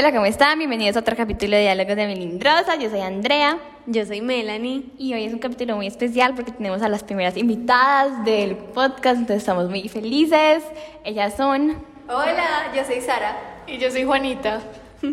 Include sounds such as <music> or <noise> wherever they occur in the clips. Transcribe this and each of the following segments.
Hola, ¿cómo están? Bienvenidos a otro capítulo de Diálogos de Melindrosa. Yo soy Andrea Yo soy Melanie. y hoy es un capítulo muy especial porque tenemos a las primeras invitadas del podcast, entonces estamos muy felices. Ellas son... Hola, yo soy Sara. Y yo soy Juanita. <laughs>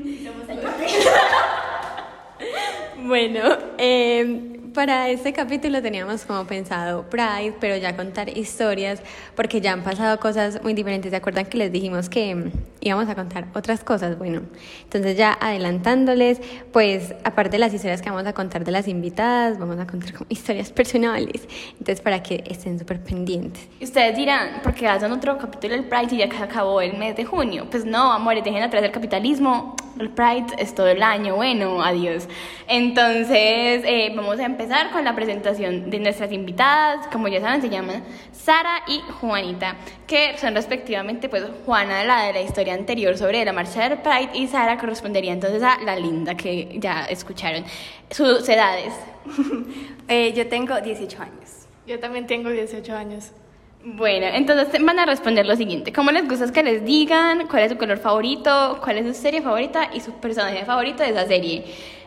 Bueno, eh, para este capítulo teníamos como pensado Pride, pero ya contar historias, porque ya han pasado cosas muy diferentes. ¿Se acuerdan que les dijimos que mm, íbamos a contar otras cosas? Bueno, entonces ya adelantándoles, pues aparte de las historias que vamos a contar de las invitadas, vamos a contar como <laughs> historias personales. Entonces, para que estén súper pendientes. Y ustedes dirán, ¿por qué hacen otro capítulo del Pride y ya que acabó el mes de junio? Pues no, amores, dejen atrás el capitalismo. El Pride es todo el año, bueno, adiós. Entonces, eh, vamos a empezar con la presentación de nuestras invitadas. Como ya saben, se llaman Sara y Juanita, que son respectivamente, pues, Juana, la de la historia anterior sobre la marcha del Pride, y Sara correspondería entonces a la linda que ya escucharon. Sus edades. <laughs> Eh, yo tengo 18 años. Yo también tengo 18 años. Bueno, entonces van a responder lo siguiente. ¿Cómo les gusta que les digan cuál es su color favorito, cuál es su serie favorita y su personaje favorito de esa serie?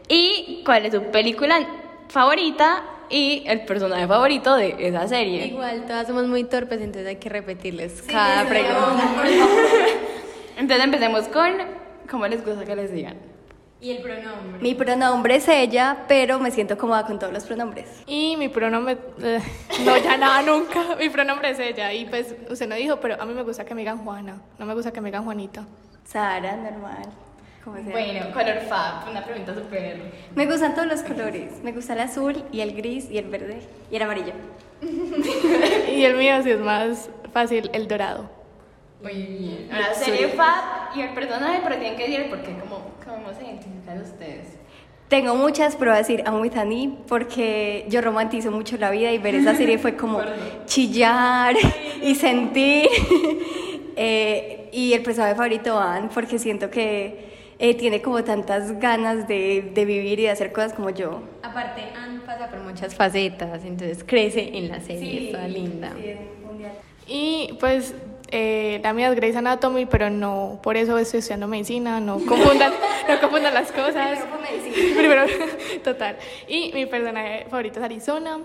Y cuál es su película favorita y el personaje favorito de esa serie. Igual, todas somos muy torpes, entonces hay que repetirles cada pregunta. <laughs> Entonces empecemos con cómo les gusta que les digan. Y el pronombre. Mi pronombre es ella, pero me siento cómoda con todos los pronombres. Y mi pronombre, eh, no, ya nada, nunca. Mi pronombre es ella. Y pues usted no dijo, pero a mí me gusta que me digan Juana. No me gusta que me digan Juanita. Sara, normal. Como sea. Bueno, color fab, una pregunta súper... Me gustan todos los colores. Me gusta el azul y el gris y el verde y el amarillo. <laughs> Y el mío sí es más fácil, el dorado. Muy bien. Ahora, serie fab y el personaje, pero tienen que decir porque como, cómo se identifican ustedes. Tengo muchas, pero voy a decir with Annie porque yo romantizo mucho la vida y ver esa serie fue como <laughs> chillar <laughs> y sentir. Eh, y el personaje favorito, Anne, porque siento que eh, tiene como tantas ganas de, de vivir y de hacer cosas como yo. Aparte, Anne pasa por muchas facetas, entonces crece en la serie, es toda linda. Y pues eh, la mía es Grey's Anatomy, pero no, por eso estoy estudiando medicina, no <laughs> confundan, no confundan las cosas. <laughs> Primero, total. Y mi personaje favorito es Arizona,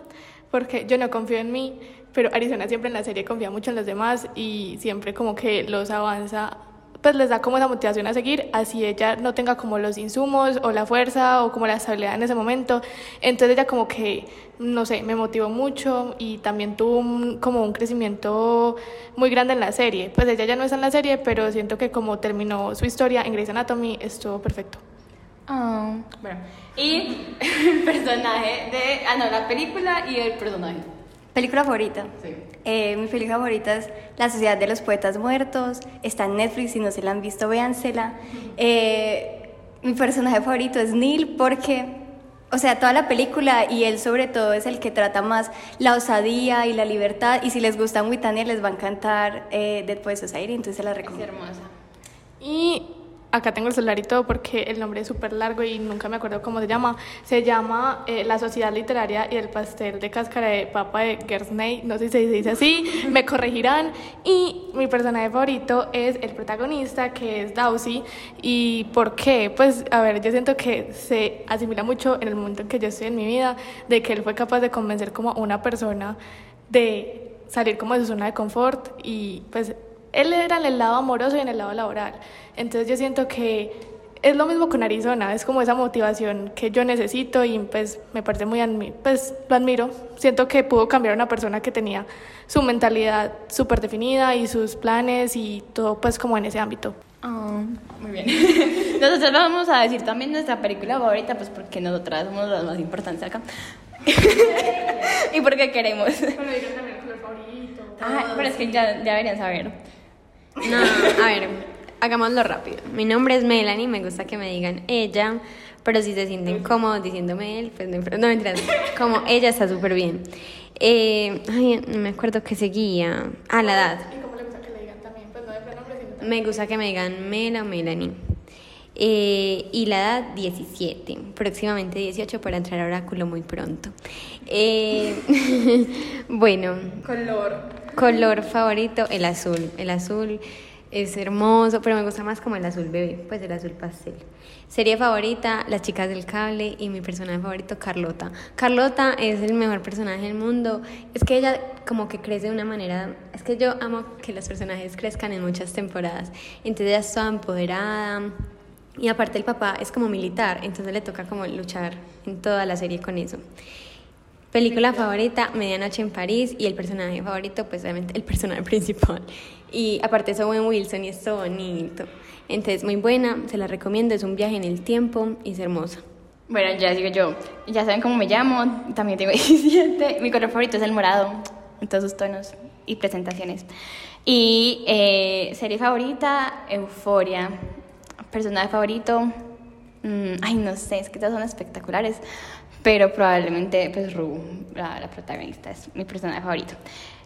porque yo no confío en mí, pero Arizona siempre en la serie confía mucho en los demás y siempre como que los avanza, pues les da como esa motivación a seguir, así ella no tenga como los insumos o la fuerza o como la estabilidad en ese momento. Entonces ella como que, no sé, me motivó mucho y también tuvo un- como un crecimiento muy grande en la serie. Pues ella ya no está en la serie, pero siento que como terminó su historia en Grey's Anatomy, estuvo perfecto. Ah, bueno. Y <laughs> el personaje de... Ah, no, la película y el personaje. ¿Película favorita? Sí. Eh, mi película favorita es La Sociedad de los Poetas Muertos. Está en Netflix, si no se la han visto, véansela. <laughs> Eh, mi personaje favorito es Neil porque, o sea, toda la película y él sobre todo es el que trata más la osadía y la libertad. Y si les gusta Witania les va a encantar eh, Dead Poets Society, entonces se la Es recomiendo. hermosa. Y acá tengo el celular y todo porque el nombre es súper largo y nunca me acuerdo cómo se llama. Se llama eh, La Sociedad Literaria y el Pastel de Cáscara de Papa de Gersney. No sé si se dice así, me corregirán. Y mi personaje favorito es el protagonista, que es Dowsy. ¿Y por qué? Pues, a ver, yo siento que se asimila mucho en el momento en que yo estoy en mi vida, de que él fue capaz de convencer como una persona de salir como de su zona de confort y pues él era en el lado amoroso y en el lado laboral. Entonces yo siento que es lo mismo con Arizona, es como esa motivación que yo necesito y pues me parece muy, admi- pues lo admiro. Siento que pudo cambiar a una persona que tenía su mentalidad súper definida y sus planes y todo pues como en ese ámbito. Ah, muy bien. <laughs> Nosotros vamos a decir también nuestra película favorita, pues porque nosotras somos las más importantes acá. <laughs> y porque queremos. Ah, pero es que ya, ya deberían saber. No, a ver, hagámoslo rápido. Mi nombre es Melanie, me gusta que me digan ella, pero si se sienten cómodos diciéndome él, pues no, no mentiras, como ella está súper bien. Eh, ay, no me acuerdo que seguía. Ah, la edad. Y como le gusta que le digan también, pues no de pronombres, sino Me gusta que me digan Mela o Melanie. Eh, y la edad 17, próximamente 18 para entrar a oráculo muy pronto. Eh, <laughs> bueno, Color. Color favorito, el azul. El azul es hermoso, pero me gusta más como el azul bebé, pues el azul pastel. Serie favorita, Las chicas del cable y mi personaje favorito, Carlota. Carlota es el mejor personaje del mundo. Es que ella como que crece de una manera, es que yo amo que los personajes crezcan en muchas temporadas. Entonces ella es toda empoderada. Y aparte el papá es como militar, entonces le toca como luchar en toda la serie con eso. Película favorita, Medianoche en París y el personaje favorito, pues obviamente el personaje <laughs> principal. Y aparte es Owen Wilson y es bonito. Entonces muy buena, se la recomiendo, es un viaje en el tiempo y es hermosa. Bueno, ya digo yo, ya saben cómo me llamo, también tengo <laughs> 17, mi color favorito es el morado, en todos sus tonos y presentaciones. Y eh, serie favorita, Euforia. Personaje favorito, mm, ay no sé, es que todos son espectaculares, pero probablemente pues Ru, la, la protagonista, es mi personaje favorito.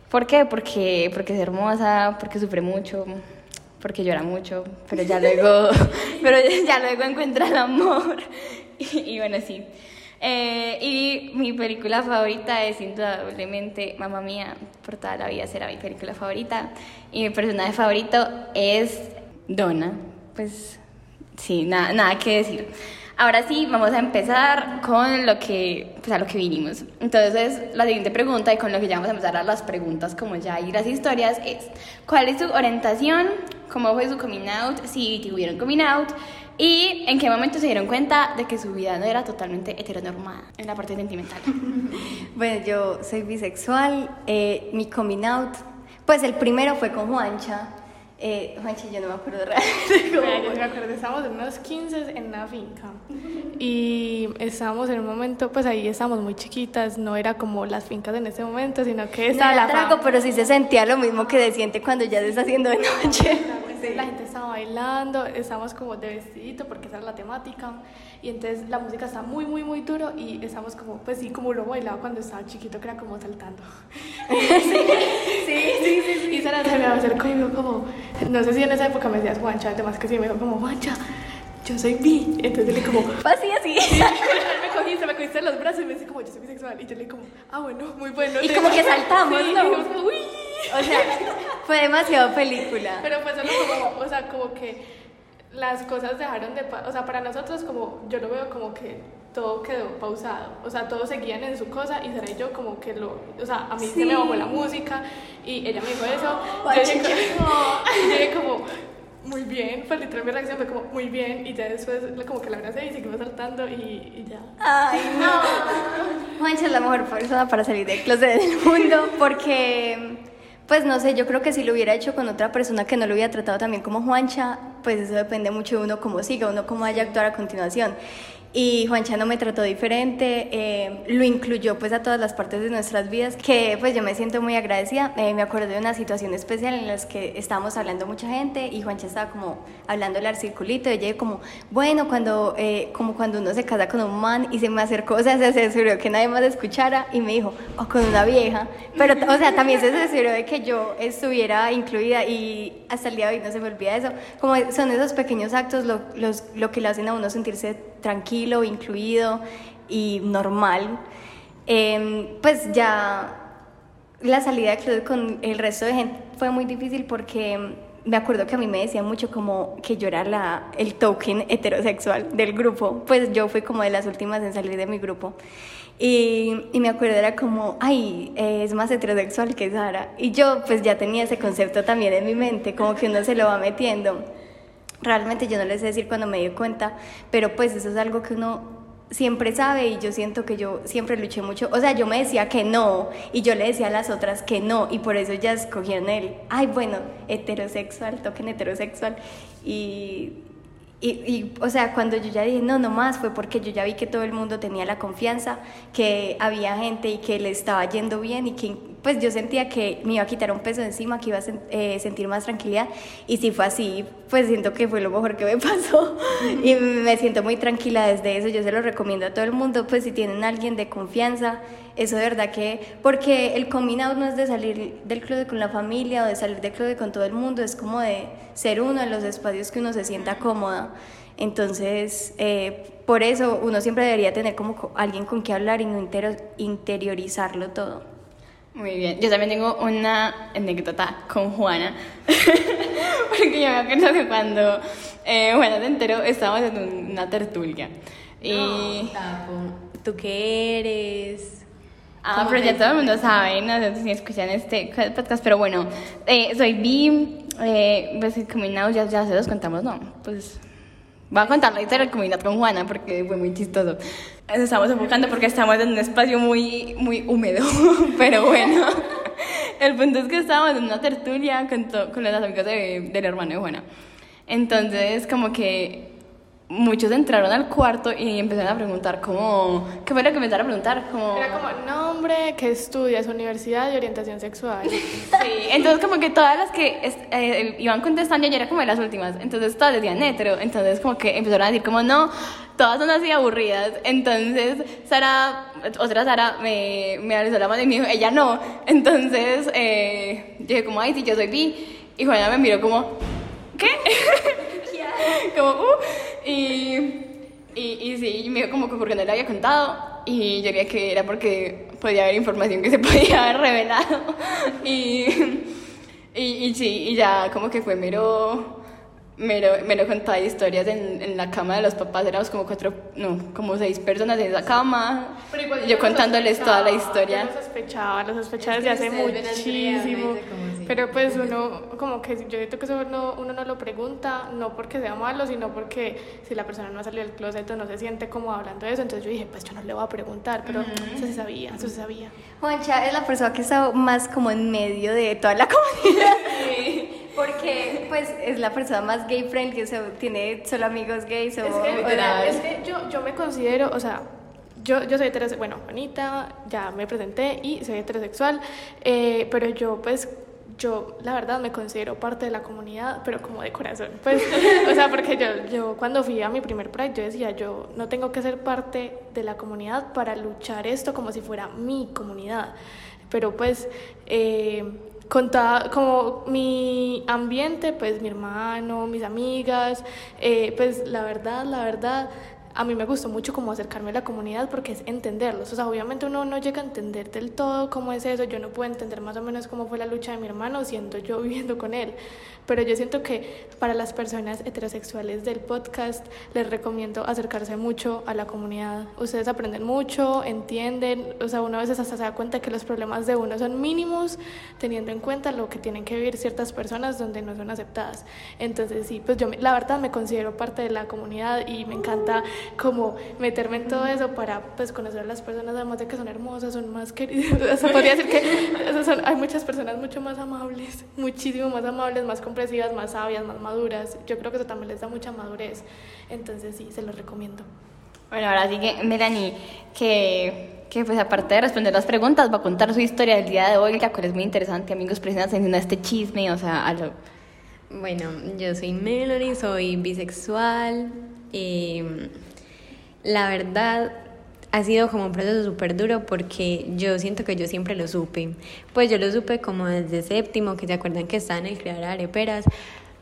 ¿Por qué? Porque, porque es hermosa, porque sufre mucho, porque llora mucho, pero ya luego, <laughs> pero ya luego encuentra el amor. <laughs> Y, y bueno, sí. Eh, y mi película favorita es indudablemente Mamma Mía, por toda la vida será mi película favorita. Y mi personaje favorito es Donna. Pues sí, nada, nada que decir. Ahora sí, vamos a empezar con lo que, pues a lo que vinimos. Entonces, la siguiente pregunta, y con lo que ya vamos a empezar a las preguntas como ya y las historias, es ¿cuál es su orientación? ¿Cómo fue su coming out? Si tuvieron coming out. ¿Y en qué momento se dieron cuenta de que su vida no era totalmente heteronormada en la parte sentimental? <laughs> Bueno, yo soy bisexual, eh, mi coming out, pues el primero fue con Juancha. Eh, Juancha, yo no me acuerdo realmente <laughs> cómo Mira, yo me acuerdo, estábamos en unos 15 en una finca y estábamos en un momento, pues ahí estábamos muy chiquitas, no era como las fincas en ese momento, sino que No estaba era la trago, fama. pero sí se sentía lo mismo que se siente cuando ya se está haciendo de noche. Entonces, <laughs> La gente estaba bailando, estábamos como de vestidito porque esa era la temática y entonces la música está muy muy muy duro y estamos como pues sí como uno bailaba cuando estaba chiquito que era como saltando <laughs> Sí, sí, sí. y Sara se me acercó y me dijo como no sé si en esa época me decías Juancha además que sí me dijo como Juancha yo soy bi entonces le como <laughs> Así, así. <laughs> me cogiste me cogiste los brazos y me dice como yo soy bisexual y yo le como ah bueno muy bueno Y como que saltamos, Sí, ¿no? como, uy O sea, fue demasiado película. Pero fue solo como, o sea, como que las cosas dejaron de, o sea, para nosotros como, yo lo veo como que todo quedó pausado, o sea, todos seguían en su cosa y Sara y yo como que lo, o sea, a mí se me bajó la música y ella me dijo eso, <gasps> yo dije, <laughs> dije como, muy bien, pues literal mi reacción fue como, muy bien, y ya después como que la abracé y seguimos saltando y, y ya. Ay, no. <laughs> Juancha es la mejor persona para salir del closet del mundo porque, pues no sé, yo creo que si lo hubiera hecho con otra persona que no lo hubiera tratado también como Juancha, pues eso depende mucho de uno cómo siga, uno cómo vaya a actuar a continuación. Y Juancha no me trató diferente, eh, lo incluyó pues a todas las partes de nuestras vidas, que pues yo me siento muy agradecida. Eh, me acuerdo de una situación especial en la que estábamos hablando mucha gente y Juancha estaba como hablándole al circulito. Y ella como, bueno, cuando, eh, como cuando uno se casa con un man y se me acercó, o sea, se aseguró que nadie más escuchara y me dijo, o con una vieja, pero o sea, también se aseguró de que yo estuviera incluida y hasta el día de hoy no se me olvida eso, como son esos pequeños actos lo, lo que le hacen a uno sentirse tranquilo, incluido y normal. Eh, pues ya la salida de club con el resto de gente fue muy difícil porque me acuerdo que a mí me decían mucho como que yo era la, el token heterosexual del grupo. Pues yo fui como de las últimas en salir de mi grupo. Y, y me acuerdo era como, ay, eh, es más heterosexual que Sara. Y yo pues ya tenía ese concepto también en mi mente, como que uno se lo va metiendo. Realmente yo no les sé decir cuando me di cuenta, pero pues eso es algo que uno siempre sabe y yo siento que yo siempre luché mucho, o sea, yo me decía que no y yo le decía a las otras que no y por eso ya escogieron el, ay, bueno, heterosexual, toquen heterosexual y, y, o sea, cuando yo ya dije no, no más, fue porque yo ya vi que todo el mundo tenía la confianza, que había gente y que le estaba yendo bien y que pues yo sentía que me iba a quitar un peso encima, que iba a sen- eh, sentir más tranquilidad. Y si fue así, pues siento que fue lo mejor que me <laughs> pasó. Y me siento muy tranquila desde eso, yo se lo recomiendo a todo el mundo, pues si tienen alguien de confianza, eso de verdad que, porque el coming out no es de salir del club con la familia o de salir del club con todo el mundo, es como de ser uno en los espacios que uno se sienta cómoda. Entonces, eh, por eso uno siempre debería tener como co- alguien con que hablar y no interiorizarlo todo. Muy bien, yo también tengo una anécdota con Juana, <laughs> porque yo me acuerdo que cuando eh, Juana se enteró, estábamos en un- una tertulia. Y. Tapo, ¿Tú qué eres? Ah, ¿Cómo pero ya todo el mundo sabe, no sé si escuchan este podcast, pero bueno, eh, soy bi, eh, pues el coming out ya, ya se los contamos, ¿no? Pues voy a contar la historia del coming out con Juana porque fue muy chistoso. Nos estamos enfocando porque estamos en un espacio muy, muy húmedo, <laughs> pero bueno. <laughs> El punto es que estábamos en una tertulia con, to- con los amigos de- del hermano de Juana. Entonces, como que muchos entraron al cuarto y empezaron a preguntar como... ¿Qué fue lo que empezaron a preguntar? Como... Era como nombre, que estudias, universidad y orientación sexual. <laughs> Sí, entonces como que todas las que eh, iban contestando yo era como de las últimas, entonces todas decían hetero, entonces como que empezaron a decir como no, todas son así aburridas, entonces Sara, otra Sara me, me alzó la mano y me dijo, ella no, entonces eh, yo dije como, ay, sí, yo soy bi, y Juana me miró como, ¿qué? <laughs> <laughs> como, uh, y... Y, y sí, me como que porque no le había contado y yo creía que era porque podía haber información que se <laughs> podía haber revelado. <laughs> Y, y, y sí, y ya como que fue mero, mero, mero contar historias en, en la cama de los papás, éramos como cuatro, no, como seis personas en esa cama, Pero igual yo lo contándoles toda la historia. Yo lo sospechaba, lo sospechaba Es desde hace muchísimo. me Pero pues uno, como que yo siento que eso no, uno no lo pregunta, no porque sea malo, sino porque si la persona no ha salido del closet o no se siente como hablando de eso, entonces yo dije, pues yo no le voy a preguntar, pero eso se sabía, eso se sabía. Juancha es la persona que está más como en medio de toda la <laughs> comunidad. Porque pues es la persona más gay friendly, o sea, tiene solo amigos gays o... Es que, es que yo, yo me considero, o sea, yo, yo soy heterosexual, bueno, Juanita, ya me presenté y soy heterosexual, eh, pero yo pues, yo la verdad me considero parte de la comunidad, pero como de corazón, pues, o sea, porque yo, yo cuando fui a mi primer Pride, yo decía, yo no tengo que ser parte de la comunidad para luchar esto como si fuera mi comunidad, pero pues... Eh, con como mi ambiente, pues mi hermano, mis amigas, eh, pues la verdad, la verdad, a mí me gustó mucho como acercarme a la comunidad porque es entenderlos. O sea, obviamente uno no llega a entender del todo cómo es eso. Yo no puedo entender más o menos cómo fue la lucha de mi hermano siendo yo <laughs> viviendo con él. Pero yo siento que para las personas heterosexuales del podcast les recomiendo acercarse mucho a la comunidad. Ustedes aprenden mucho, entienden, o sea, uno a veces hasta se da cuenta que los problemas de uno son mínimos teniendo en cuenta lo que tienen que vivir ciertas personas donde no son aceptadas. Entonces, sí, pues yo la verdad me considero parte de la comunidad y me encanta como meterme en todo eso para pues conocer a las personas, además de que son hermosas, son más queridas. <laughs> O sea, podría decir que son- hay muchas personas mucho más amables, muchísimo más amables, más comprensivas, más sabias, más maduras. Yo creo que eso también les da mucha madurez. Entonces, sí, se los recomiendo. Bueno, ahora sí que Melanie, que, que pues aparte de responder las preguntas, va a contar su historia del día de hoy, la cual es muy interesante, amigos, presten atención a este chisme, o sea, a lo... Bueno, yo soy Melanie, soy bisexual. y la verdad ha sido como un proceso súper duro porque yo siento que yo siempre lo supe. Pues yo lo supe como desde séptimo, que se acuerdan que estaba en el de areperas,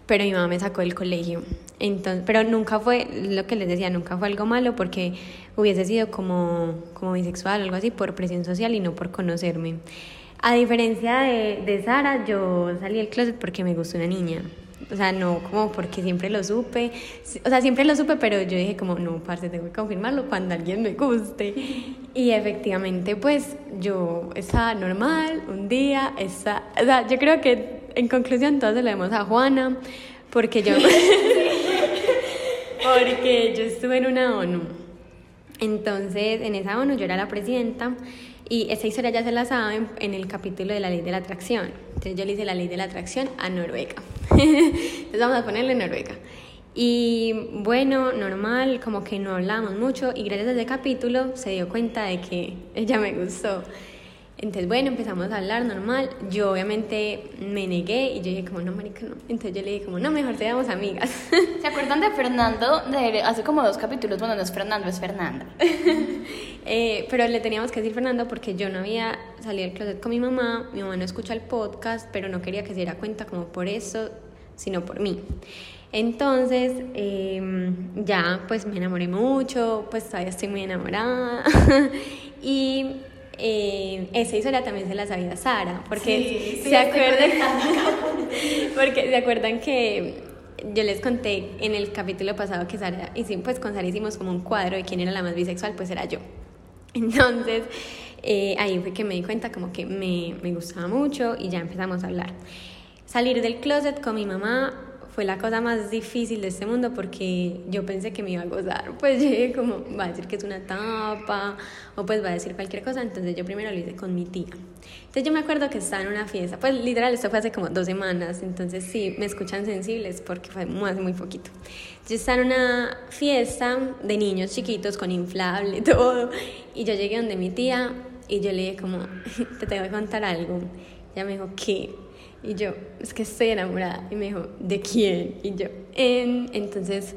pero mi mamá me sacó del colegio. Entonces, pero nunca fue, lo que les decía, nunca fue algo malo porque hubiese sido como, como bisexual o algo así por presión social y no por conocerme. A diferencia de, de Sara, yo salí del closet porque me gustó una niña. O sea, no como porque siempre lo supe. O sea, siempre lo supe, pero yo dije como, no, parce, tengo que confirmarlo cuando alguien me guste. Y efectivamente, pues, yo estaba normal un día, está, o sea, yo creo que en conclusión todos se lo debemos a Juana, porque yo... <laughs> porque yo estuve en una ONU. Entonces, en esa ONU yo era la presidenta y esta historia ya se la saben en el capítulo de la ley de la atracción. Entonces yo le hice la ley de la atracción a Noruega. <laughs> Entonces vamos a ponerle Noruega. Y bueno, normal, como que no hablábamos mucho y gracias a ese capítulo se dio cuenta de que ella me gustó. Entonces, bueno, empezamos a hablar normal. Yo obviamente me negué y yo dije como, no, marica, no. Entonces yo le dije como, no, mejor seamos amigas. <laughs> ¿Se acuerdan de Fernando? De hace como dos capítulos, bueno, no es Fernando, es Fernanda. <laughs> Eh, pero le teníamos que decir Fernando porque yo no había salido del closet con mi mamá, mi mamá no escucha el podcast, pero no quería que se diera cuenta como por eso, sino por mí. Entonces, eh, ya pues me enamoré mucho, pues todavía estoy muy enamorada. <laughs> y eh, esa historia también se la sabía Sara, porque Sí, sí, se acuerdan, <laughs> porque se acuerdan que yo les conté en el capítulo pasado que Sara, hicimos, pues con Sara hicimos como un cuadro de quién era la más bisexual, pues era yo. Entonces, eh, ahí fue que me di cuenta como que me, me gustaba mucho y ya empezamos a hablar. Salir del closet con mi mamá fue la cosa más difícil de este mundo porque yo pensé que me iba a gozar. <laughs> Pues llegué como, va a decir que es una tapa o pues va a decir cualquier cosa. Entonces yo primero lo hice con mi tía. Entonces yo me acuerdo que estaba en una fiesta, pues literal, esto fue hace como dos semanas. Entonces sí, me escuchan sensibles porque fue hace muy poquito. Yo estaba en una fiesta de niños chiquitos con inflable y <laughs> todo. Y yo llegué donde mi tía y yo le dije como, <laughs> te tengo que contar algo. Ella me dijo, ¿qué? Y yo, es que estoy enamorada. Y me dijo, ¿de quién? Y yo, en... Entonces,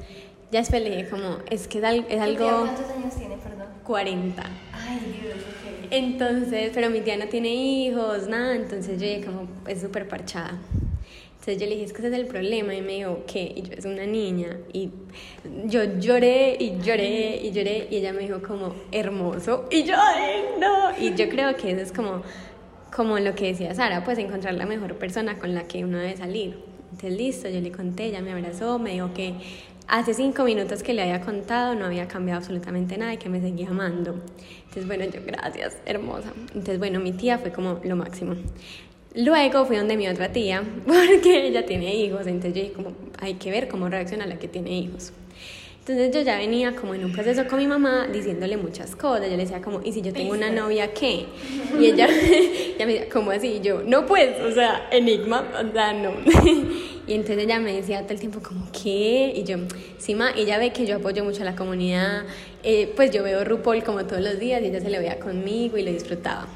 ya después le dije como, es que es, al- es algo... ¿Cuántos años tiene, perdón? 40. Ay, Dios, ok. Entonces, pero mi tía no tiene hijos, nada, entonces yo dije como, es súper parchada. Entonces yo le dije, es que ese es el problema, y me dijo, ¿qué? Y yo, es una niña, y yo lloré, y lloré, y lloré, y ella me dijo como, hermoso, y yo, "Ay, no, y yo creo que eso es como, como lo que decía Sara, pues encontrar la mejor persona con la que uno debe salir. Entonces listo, yo le conté, ella me abrazó, me dijo que hace cinco minutos que le había contado no había cambiado absolutamente nada y que me seguía amando. Entonces bueno, yo gracias, hermosa. Entonces bueno, mi tía fue como lo máximo. Luego fui donde mi otra tía, <laughs> porque ella tiene hijos, entonces yo dije como, hay que ver cómo reacciona la que tiene hijos. Entonces yo ya venía como en un proceso con mi mamá diciéndole muchas cosas. Yo le decía como, ¿y si yo tengo una novia qué? <laughs> Y ella, <laughs> ella me decía, ¿cómo así? Y yo, no pues, o sea, enigma, o sea, no. <laughs> Y entonces ella me decía todo el tiempo como, ¿qué? Y yo, sí, ma, ella ve que yo apoyo mucho a la comunidad. eh, pues yo veo RuPaul como todos los días y ella se lo veía conmigo y lo disfrutaba.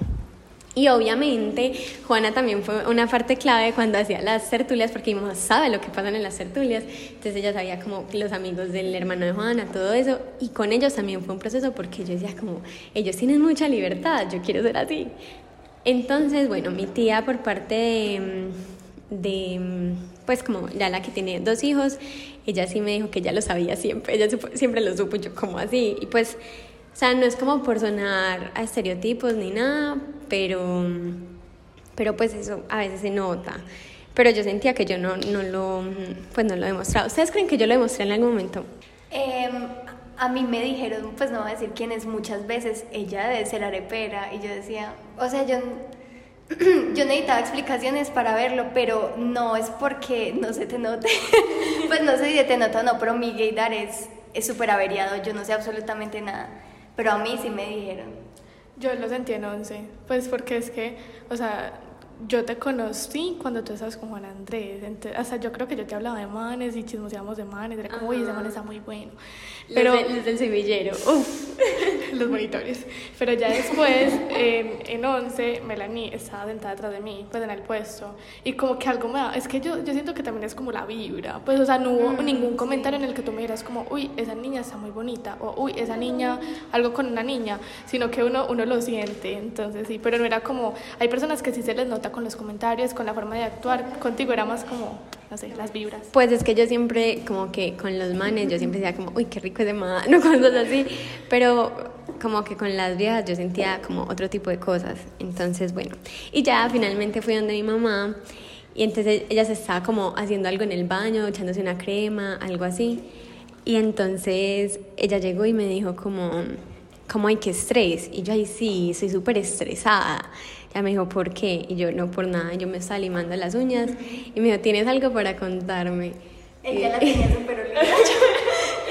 Y obviamente Juana también fue una parte clave cuando hacía las tertulias, porque mi mamá sabe lo que pasan en las tertulias, entonces ella sabía como los amigos del hermano de Juana, todo eso, y con ellos también fue un proceso porque yo decía como, ellos tienen mucha libertad, yo quiero ser así. Entonces, bueno, mi tía por parte de, mm, de, mm, pues como ya la que tiene dos hijos, ella sí me dijo que ya lo sabía siempre, ella siempre lo supo, yo como así, y pues... O sea, no es como por sonar a estereotipos ni nada, pero, pero pues eso a veces se nota. Pero yo sentía que yo no, no lo, pues no lo he demostrado. ¿Ustedes creen que yo lo demostré en algún momento? Em, a mí me dijeron, pues no voy a decir quién es, muchas veces, ella debe ser arepera, y yo decía, o sea, yo, <clears throat> yo necesitaba explicaciones para verlo, pero no es porque no se te note, <laughs> pues no sé si te nota o no, pero mi gaydar es súper averiado, yo no sé absolutamente nada, pero a mí sí me dijeron. Yo lo sentí en 11, pues porque es que, o sea, yo te conocí cuando tú estabas con Juan Andrés, entonces, hasta yo creo que yo te hablaba de manes y chismoseábamos de manes, era como, uy, ese man está muy bueno. Pero Pero los del semillero, uf. <laughs> los monitores. Pero ya después, en, en 11, Melanie estaba sentada atrás de mí, pues en el puesto. Y como que algo me da, es que yo, yo siento que también es como la vibra. Pues, o sea, no hubo ningún comentario en el que tú me dijeras como, uy, esa niña está muy bonita, o uy, esa niña, algo con una niña, sino que uno, uno lo siente. Entonces, sí, pero no era como, hay personas que sí se les nota con los comentarios, con la forma de actuar. Contigo era más como, no sé, las vibras. Pues es que yo siempre, como que con los manes, yo siempre decía como, uy, qué rico ese man, <laughs> no cosas así. Pero como que con las viejas yo sentía como otro tipo de cosas. Entonces, bueno. Y ya finalmente fui donde mi mamá. Y entonces ella se estaba como haciendo algo en el baño, echándose una crema, algo así. Y entonces ella llegó y me dijo como, como hay que estrés. Y yo ahí sí, soy súper estresada. Ella me dijo, ¿por qué? Y yo, no por nada. Yo me estaba limando las uñas. Y me dijo, ¿tienes algo para contarme? Ella la <laughs> tenía súper olvidada.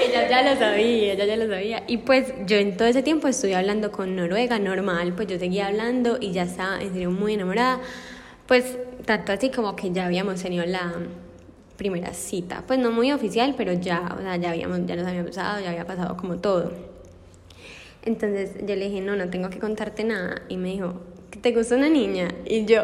Ella ya lo sabía, ella ya lo sabía. Y pues yo en todo ese tiempo estuve hablando con Noruega, normal, pues yo seguía hablando y ya estaba en serio muy enamorada. Pues tanto así como que ya habíamos tenido la primera cita, pues no muy oficial, pero ya, o sea, ya habíamos, ya nos habíamos besado, ya había pasado como todo. Entonces yo le dije, no, no tengo que contarte nada. Y me dijo, ¿que te gusta una niña? Y yo,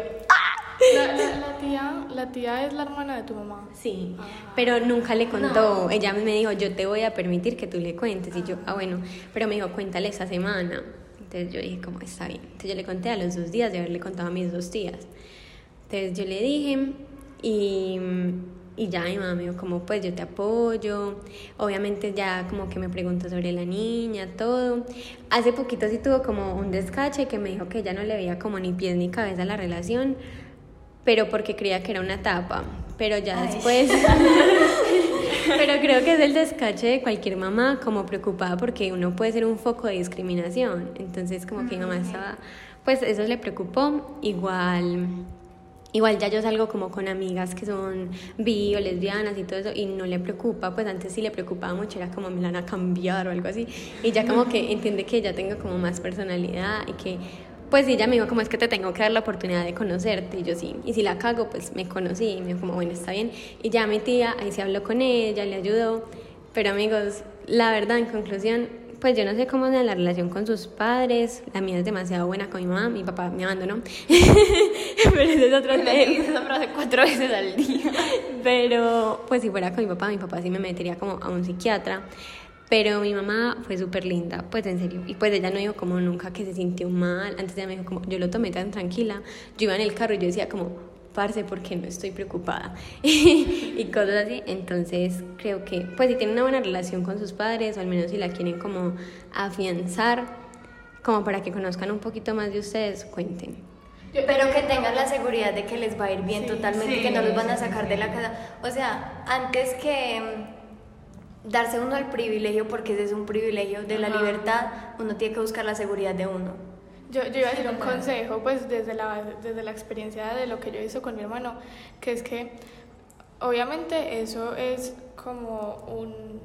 La, la- la tía, la tía es la hermana de tu mamá. Sí, pero nunca le contó. Ella me dijo, yo te voy a permitir que tú le cuentes. Y yo, ah, bueno, pero me dijo, cuéntale esa semana. Entonces yo dije, como está bien. Entonces yo le conté a los dos días de haberle contado a mis dos tías. Entonces yo le dije, y, y ya mi mamá me dijo como pues yo te apoyo, obviamente ya como que me preguntó sobre la niña, todo. Hace poquito sí tuvo como un descache que me dijo que ya no le veía como ni pies ni cabeza a la relación, pero porque creía que era una etapa, pero ya después... <laughs> <laughs> pero creo que es el descache de cualquier mamá como preocupada porque uno puede ser un foco de discriminación, entonces como que mi mamá estaba, pues eso le preocupó, igual Igual ya yo salgo como con amigas que son bi o lesbianas y todo eso y no le preocupa, pues antes sí le preocupaba mucho, era como me la van a cambiar o algo así. Y ya como que entiende que ya tengo como más personalidad y que pues ella me dijo como es que te tengo que dar la oportunidad de conocerte y yo sí, y si la cago pues me conocí y me dijo como bueno está bien y ya mi tía ahí se habló con ella, le ayudó, pero amigos, la verdad en conclusión pues yo no sé cómo es la relación con sus padres. La mía es demasiado buena con mi mamá. Mi papá me abandonó. <laughs> Pero ese es otro tema. Esa frase cuatro veces al día. <laughs> Pero pues si fuera con mi papá, mi papá sí me metería como a un psiquiatra. Pero mi mamá fue súper linda, pues en serio. Y pues ella no dijo como nunca que se sintió mal. Antes ella me dijo como, yo lo tomé tan tranquila. Yo iba en el carro y yo decía como, parce, porque no estoy preocupada <laughs> y cosas así. Entonces creo que, pues si tienen una buena relación con sus padres, o al menos si la quieren como afianzar, como para que conozcan un poquito más de ustedes, cuenten. Pero que tengan la seguridad de que les va a ir bien totalmente, que no los van a sacar de la casa. O sea, antes que mm, darse uno al privilegio, porque ese es un privilegio de la libertad, uno tiene que buscar la seguridad de uno. Yo, yo iba a decir un consejo, pues desde la, desde la experiencia de lo que yo hice con mi hermano, que es que obviamente eso es como un,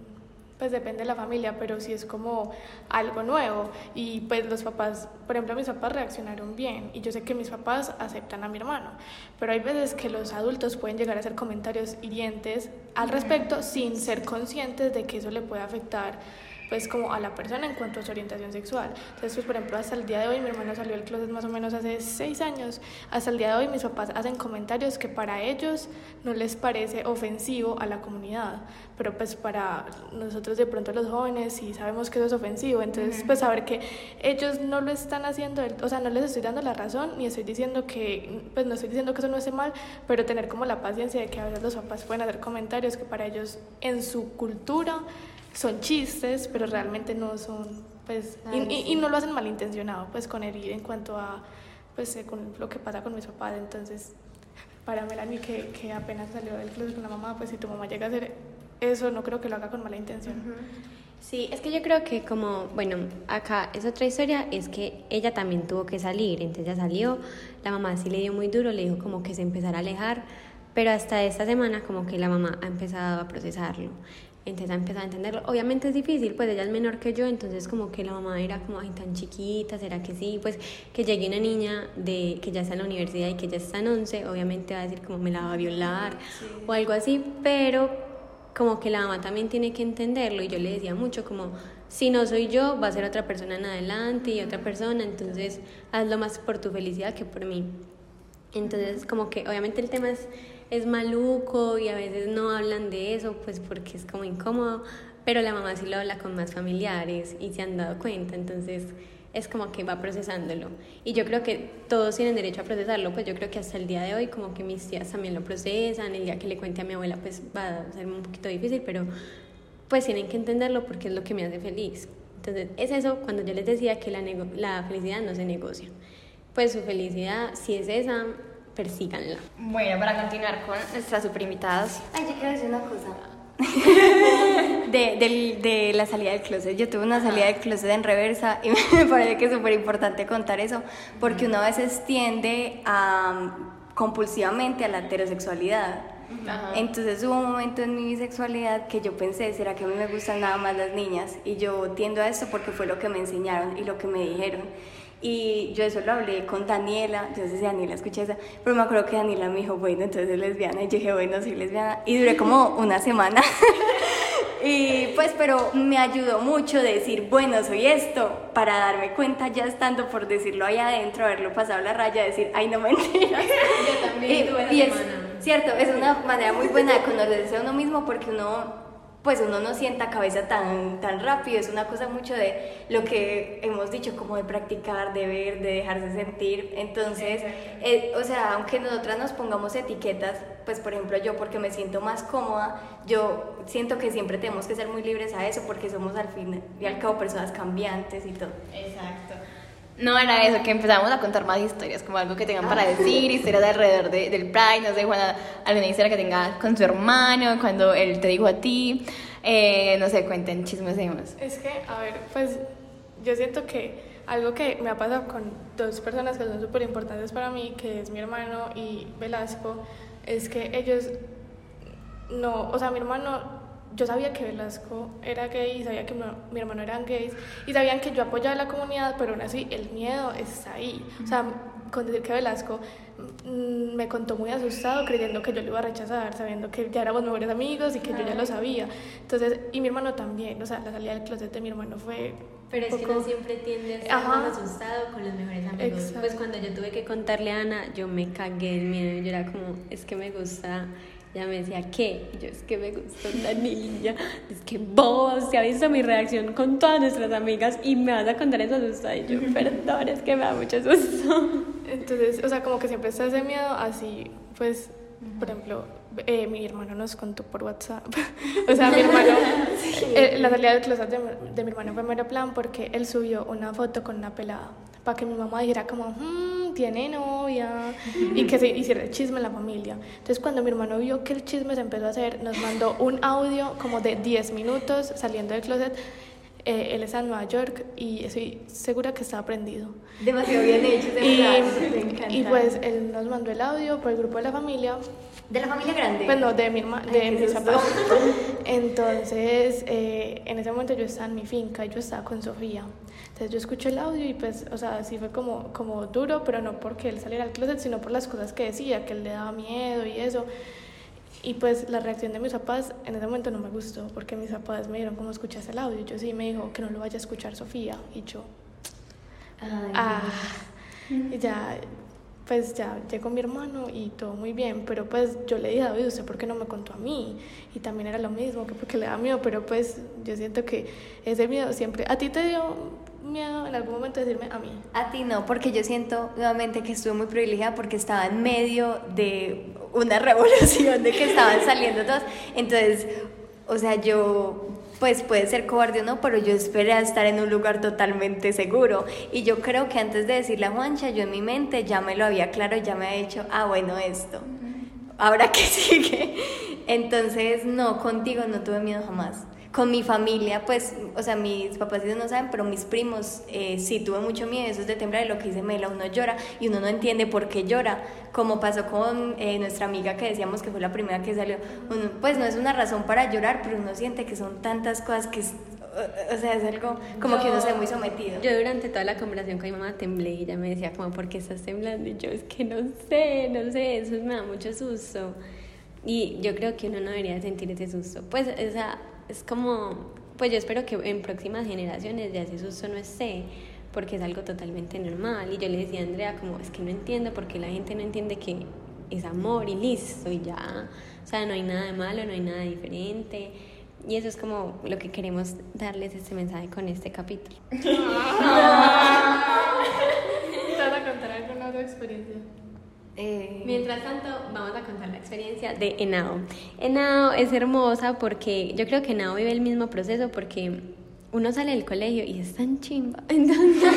pues depende de la familia, pero sí es como algo nuevo. Y pues los papás, por ejemplo, mis papás reaccionaron bien y yo sé que mis papás aceptan a mi hermano, pero hay veces que los adultos pueden llegar a hacer comentarios hirientes al respecto sin ser conscientes de que eso le puede afectar pues como a la persona en cuanto a su orientación sexual. Entonces, pues por ejemplo, hasta el día de hoy mi hermano salió del closet más o menos hace seis años, hasta el día de hoy mis papás hacen comentarios que para ellos no les parece ofensivo a la comunidad, pero pues para nosotros de pronto los jóvenes sí sabemos que eso es ofensivo, entonces pues saber que ellos no lo están haciendo, o sea, no les estoy dando la razón, ni estoy diciendo que, pues no estoy diciendo que eso no esté mal, pero tener como la paciencia de que a veces los papás pueden hacer comentarios que para ellos en su cultura son chistes, pero realmente no son, pues, y, y, no lo hacen malintencionado, pues, con herir en cuanto a, pues, eh, con lo que pasa con mis papás. Entonces, para Melanie, que, que apenas salió del club con la mamá, pues, si tu mamá llega a hacer eso, no creo que lo haga con mala intención. Sí, es que yo creo que como, bueno, acá es otra historia, es que ella también tuvo que salir, entonces ya salió, la mamá sí le dio muy duro, le dijo como que se empezara a alejar, pero hasta esta semana como que la mamá ha empezado a procesarlo. Entonces empezado a entenderlo. Obviamente es difícil, pues ella es menor que yo, entonces como que la mamá era como, ay, tan chiquita, ¿será que sí? Pues que llegue una niña de que ya está en la universidad y que ya está en 11, obviamente va a decir como me la va a violar o algo así, pero como que la mamá también tiene que entenderlo y yo le decía mucho como, si no soy yo, va a ser otra persona en adelante y otra persona, entonces hazlo más por tu felicidad que por mí. Entonces como que obviamente el tema es es maluco y a veces no hablan de eso, pues porque es como incómodo, pero la mamá sí lo habla con más familiares y se han dado cuenta, entonces es como que va procesándolo. Y yo creo que todos tienen derecho a procesarlo, pues yo creo que hasta el día de hoy como que mis tías también lo procesan, el día que le cuente a mi abuela pues va a ser un poquito difícil, pero pues tienen que entenderlo porque es lo que me hace feliz. Entonces es eso cuando yo les decía que la, la felicidad no se negocia. Pues su felicidad, si es esa, persíganla. Bueno, para continuar con nuestras super invitadas. Ay, yo quiero decir una cosa. <laughs> de, de, de, la salida del closet. Yo tuve una salida del closet en reversa y <laughs> me parece que es súper importante contar eso, porque uno a veces tiende a compulsivamente a la heterosexualidad. Entonces hubo un momento en mi bisexualidad que yo pensé, ¿será que a mí me gustan nada más las niñas? Y yo tiendo a esto porque fue lo que me enseñaron y lo que me dijeron. Y yo eso lo hablé con Daniela, yo no sé si Daniela escuché eso, pero me acuerdo que Daniela me dijo, bueno, entonces es lesbiana. Y yo dije, bueno, soy lesbiana. Y duré como una semana. <laughs> y pues, pero me ayudó mucho decir, bueno, soy esto, para darme cuenta ya estando, por decirlo ahí adentro, haberlo pasado la raya, decir, ay, no <laughs> mentiras. yo también y, y es, cierto, es una manera muy buena de conocerse a uno mismo porque uno pues uno no sienta cabeza tan, tan rápido, es una cosa mucho de lo que hemos dicho, como de practicar, de ver, de dejarse sentir. Entonces, eh, o sea, aunque nosotras nos pongamos etiquetas, pues por ejemplo yo porque me siento más cómoda, yo siento que siempre tenemos que ser muy libres a eso porque somos al fin y al cabo personas cambiantes y todo. Exacto. No era eso, que empezamos a contar más historias, como algo que tengan para decir, historias de alrededor de- del Pride, no sé, Juana, alguna historia que tenga con su hermano, cuando él te dijo a ti, eh, no sé, cuenten, chismosemos. Es que, a ver, pues yo siento que algo que me ha pasado con dos personas que son súper importantes para mí, que es mi hermano y Velasco, es que ellos no, o sea, mi hermano, yo sabía que Velasco era gay, sabía que mi, mi hermano eran gays y sabían que yo apoyaba a la comunidad, pero aún así el miedo está ahí. O sea, con decir que Velasco mm, me contó muy asustado creyendo que yo lo iba a rechazar, sabiendo que ya éramos mejores amigos y que yo ya lo sabía. Entonces, y mi hermano también, o sea, la salida del closet de mi hermano fue Pero es que poco- uno siempre tiende a Ajá. más asustado con los mejores amigos. Exacto. Pues cuando yo tuve que contarle a Ana, yo me cagué el miedo. Yo era como, es que me gusta. Ella me decía, ¿qué? Y yo, es que me gusta una niña. Es que vos, se ha visto mi reacción con todas nuestras amigas y me vas a contar eso asustada. Y yo, perdón, es que me da mucho susto. Entonces, o sea, como que siempre está ese miedo, así, pues, por ejemplo, eh, mi hermano nos contó por WhatsApp. <laughs> o sea, mi hermano, eh, la salida del closet de, mi- de mi hermano fue mero plan porque él subió una foto con una pelada para que mi mamá dijera como, "Mm, tiene novia, y que se hiciera el chisme en la familia. Entonces, cuando mi hermano vio que el chisme se empezó a hacer, nos mandó un audio como de 10 minutos saliendo del closet. Eh, él está en Nueva York y estoy segura que está prendido. Demasiado bien hecho, de Y, verdad, encanta. y pues él nos mandó el audio por el grupo de la familia. De la familia grande. Pues no, de mi herma- Ay, de susto. papás. Entonces, eh, en ese momento yo estaba en mi finca y yo estaba con Sofía. Entonces yo escuché el audio y pues, o sea, sí fue como, como duro, pero no porque él saliera al closet, sino por las cosas que decía, que él le daba miedo y eso. Y pues la reacción de mis papás en ese momento no me gustó, porque mis papás me dieron como escuchas el audio. Yo sí me dijo que no lo vaya a escuchar Sofía. Y yo, Ay, Ah, <laughs> y ya, pues ya llegó mi hermano y todo muy bien, pero pues yo le dije a David, ¿usted por qué no me contó a mí? Y también era lo mismo, que porque le da miedo, pero pues yo siento que ese miedo siempre, ¿a ti te dio miedo en algún momento decirme a mí? A ti no, porque yo siento nuevamente que estuve muy privilegiada porque estaba en medio de una <laughs> revolución de que estaban saliendo todos. Entonces, o sea, yo, pues puede ser cobarde o no, pero yo esperé a estar en un lugar totalmente seguro. Y yo creo que antes de decirle a Juancha, yo en mi mente ya me lo había claro, ya me había dicho, ah, bueno, esto. Ahora que <laughs> sigue. Entonces, no, contigo no tuve miedo jamás. Con mi familia, pues, o sea, mis papás ellos no saben, pero mis primos eh, sí tuve mucho miedo. Eso es de temblar, lo que dice Mela, uno llora y uno no entiende por qué llora. Como pasó con eh, nuestra amiga que decíamos que fue la primera que salió. Uno, pues no es una razón para llorar, pero uno siente que son tantas cosas que, es- o, o sea, es algo como que uno se ve muy sometido. Yo durante toda la conversación con mi mamá temblé y ella me decía como, ¿por qué estás temblando? Y yo, es que no sé, no sé, eso me da mucho susto. Y yo creo que uno no debería sentir ese susto. Pues, o sea, es como, pues yo espero que en próximas generaciones ya ese susto no esté, porque es algo totalmente normal. Y yo le decía a Andrea como, es que no entiendo por qué la gente no entiende que es amor y listo y ya. O sea, no hay nada de malo, no hay nada diferente. Y eso es como lo que queremos darles este mensaje con este capítulo. ¿Te vas a contar alguna otra experiencia? Eh, Mientras tanto, vamos a contar la experiencia de Enao. Enao es hermosa porque yo creo que Enao vive el mismo proceso porque uno sale del colegio y es tan chimba. <laughs> Entonces,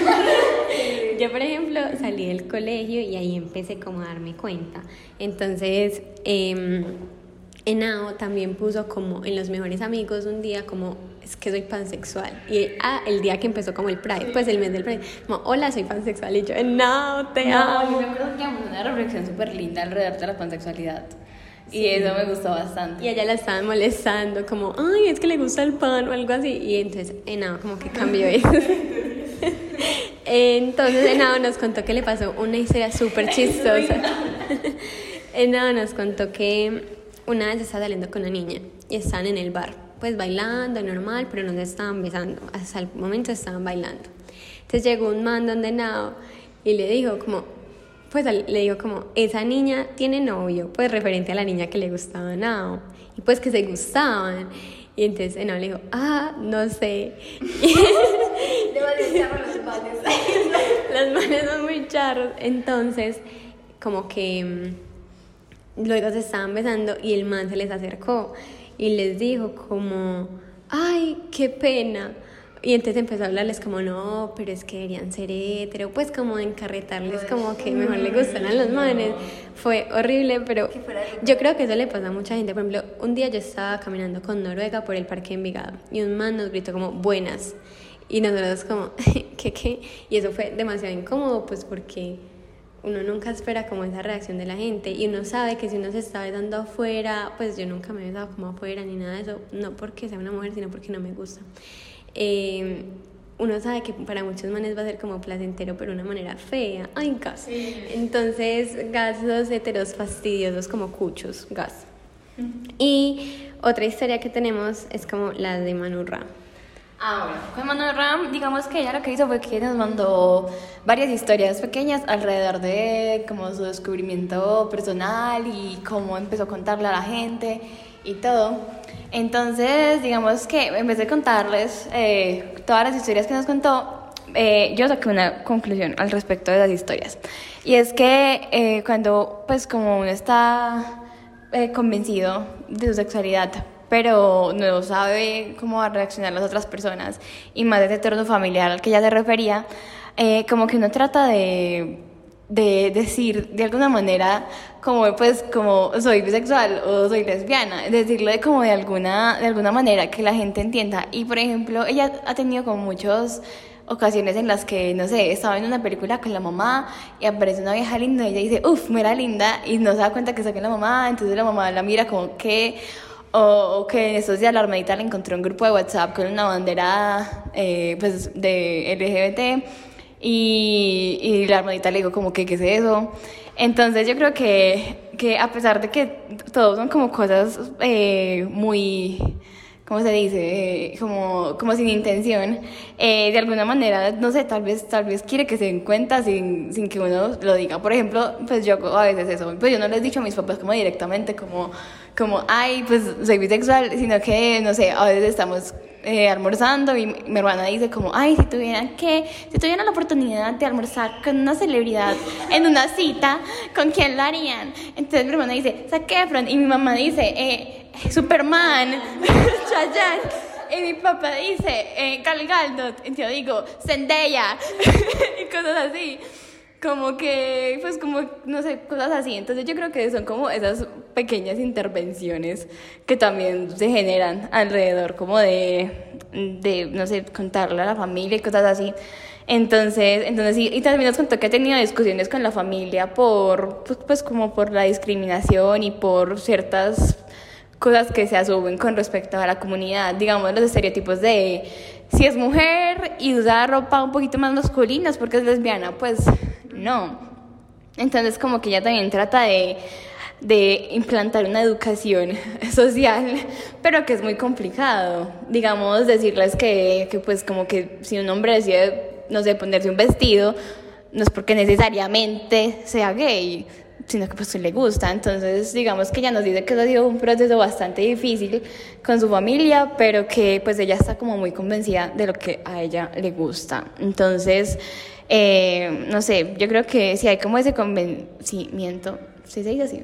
yo, por ejemplo, salí del colegio y ahí empecé como a darme cuenta. Entonces, eh, Enao también puso como en los mejores amigos un día como es que soy pansexual y ah, el día que empezó como el Pride, pues el mes del Pride, como hola soy pansexual y yo Enao te No, amo. yo me acuerdo que una reflexión súper linda alrededor de la pansexualidad. Y eso me gustó bastante. Y ella la estaban molestando, como, ay, es que le gusta el pan o algo así. Y entonces Enao como que cambió eso. <laughs> entonces Enao nos contó que le pasó una historia súper chistosa. <laughs> Enao nos contó que una vez estaba saliendo con una niña y estaban en el bar, pues bailando, normal, pero no se estaban besando. Hasta el momento estaban bailando. Entonces llegó un man donde Enao y le dijo como, pues le digo como, esa niña tiene novio, pues referente a la niña que le gustaba a Nao, y pues que se gustaban. Y entonces Ena le dijo, ah, no sé. <laughs> Los manes. <laughs> Los manes son muy charros. Entonces, como que mm, luego se estaban besando y el man se les acercó y les dijo como, ay, qué pena. Y entonces empezó a hablarles como, no, pero es que deberían ser hetero, pues como encarretarles como que mejor le gustan a los manes. Fue horrible, pero yo creo que eso le pasa a mucha gente. Por ejemplo, un día yo estaba caminando con Noruega por el parque de Envigado y un man nos gritó como, buenas. Y nosotros como, <laughs> ¿qué qué? Y eso fue demasiado incómodo, pues porque uno nunca espera como esa reacción de la gente y uno sabe que si uno se está besando afuera, pues yo nunca me he besado como afuera ni nada de eso, no porque sea una mujer, sino porque no me gusta. Eh, uno sabe que para muchos manes va a ser como placentero, pero de una manera fea. Ay, gas. Entonces, gasos heteros fastidiosos como cuchos, gas. Y otra historia que tenemos es como la de Manurra. Ah, bueno, con Manuel Ram, digamos que ella lo que hizo fue que nos mandó varias historias pequeñas alrededor de como su descubrimiento personal y cómo empezó a contarle a la gente y todo. Entonces, digamos que en vez de contarles eh, todas las historias que nos contó, eh, yo saqué una conclusión al respecto de las historias. Y es que eh, cuando, pues, como uno está eh, convencido de su sexualidad, pero no sabe cómo va a reaccionar las otras personas, y más de entorno familiar al que ella se refería, eh, como que uno trata de, de decir de alguna manera como pues como soy bisexual o soy lesbiana, decirlo de como de alguna, de alguna manera que la gente entienda. Y por ejemplo, ella ha tenido como muchas ocasiones en las que, no sé, estaba en una película con la mamá y aparece una vieja linda y ella dice, uff, mira linda, y no se da cuenta que está con la mamá, entonces la mamá la mira como que, o, que en estos días la hermanita le encontró un grupo de WhatsApp con una bandera eh, pues de LGBT y, y la hermanita le dijo como que, ¿qué es eso? Entonces yo creo que, que a pesar de que todos son como cosas eh, muy, ¿cómo se dice? Eh, como, como sin intención, de alguna manera, no sé, tal vez, tal vez quiere que se den cuenta sin, sin que uno lo diga. Por ejemplo, pues yo a veces eso, pues yo no les he dicho a mis papás como directamente, como, como, ay, pues soy bisexual, sino que, no sé, a veces estamos eh, almorzando y mi hermana dice como, ay, si tuvieran que, si tuvieran la oportunidad de almorzar con una celebridad en una cita, ¿con quién lo harían? Entonces mi hermana dice, Zac Efron, y mi mamá dice, eh, Superman, <laughs> Chayanne. Y mi papá dice, eh, Gal. Entonces yo digo, Zendaya. <laughs> y cosas así. Como que, pues como, no sé, cosas así. Entonces yo creo que son como esas pequeñas intervenciones que también se generan alrededor como de, de no sé, contarle a la familia y cosas así. Entonces, entonces sí, y también nos contó que ha tenido discusiones con la familia por, pues, pues como por la discriminación y por ciertas cosas que se asumen con respecto a la comunidad, digamos los estereotipos de si es mujer y usa ropa un poquito más masculina porque es lesbiana, pues no. Entonces como que ella también trata de, de implantar una educación <laughs> social, pero que es muy complicado. Digamos, decirles que, que pues como que si un hombre decide, no sé, ponerse un vestido, no es porque necesariamente sea gay, sino que pues le gusta. Entonces, digamos que ella nos dice que ha sido un proceso bastante difícil con su familia, pero que pues ella está como muy convencida de lo que a ella le gusta. Entonces, eh, no sé, yo creo que si hay como ese convencimiento, ¿sí se dice así?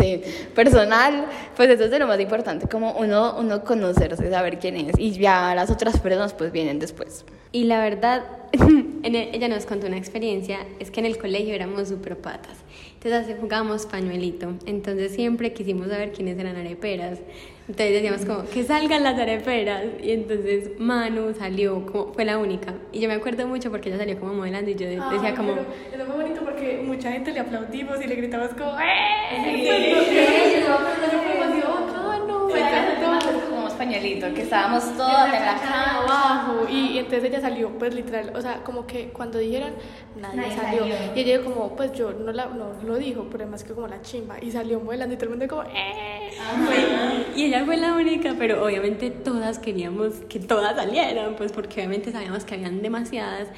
Sí, personal, pues eso es de lo más importante, como uno, uno conocerse, saber quién es, y ya las otras personas pues vienen después. Y la verdad, <laughs> ella nos contó una experiencia, es que en el colegio éramos súper patas. Entonces así jugábamos pañuelito. Entonces siempre quisimos saber quiénes eran areperas. Entonces decíamos como, que salgan las areperas. Y entonces Manu salió, como, fue la única. Y yo me acuerdo mucho porque ella salió como modelando y yo de- decía como... Pero eso fue bonito porque mucha gente le aplaudimos y le gritamos como ¡Eh! Como <laughs> españolito, que estábamos todas en la cama. abajo y, y entonces ella salió pues literal o sea como que cuando dijeron nadie, Nadie salió. salió. y ella como pues yo no, la, no lo dijo pero además que como la chimba y salió modelando y todo el mundo como ¡Eh! Y ella fue la única, pero obviamente todas queríamos que todas salieran, pues porque obviamente sabíamos que habían demasiadas.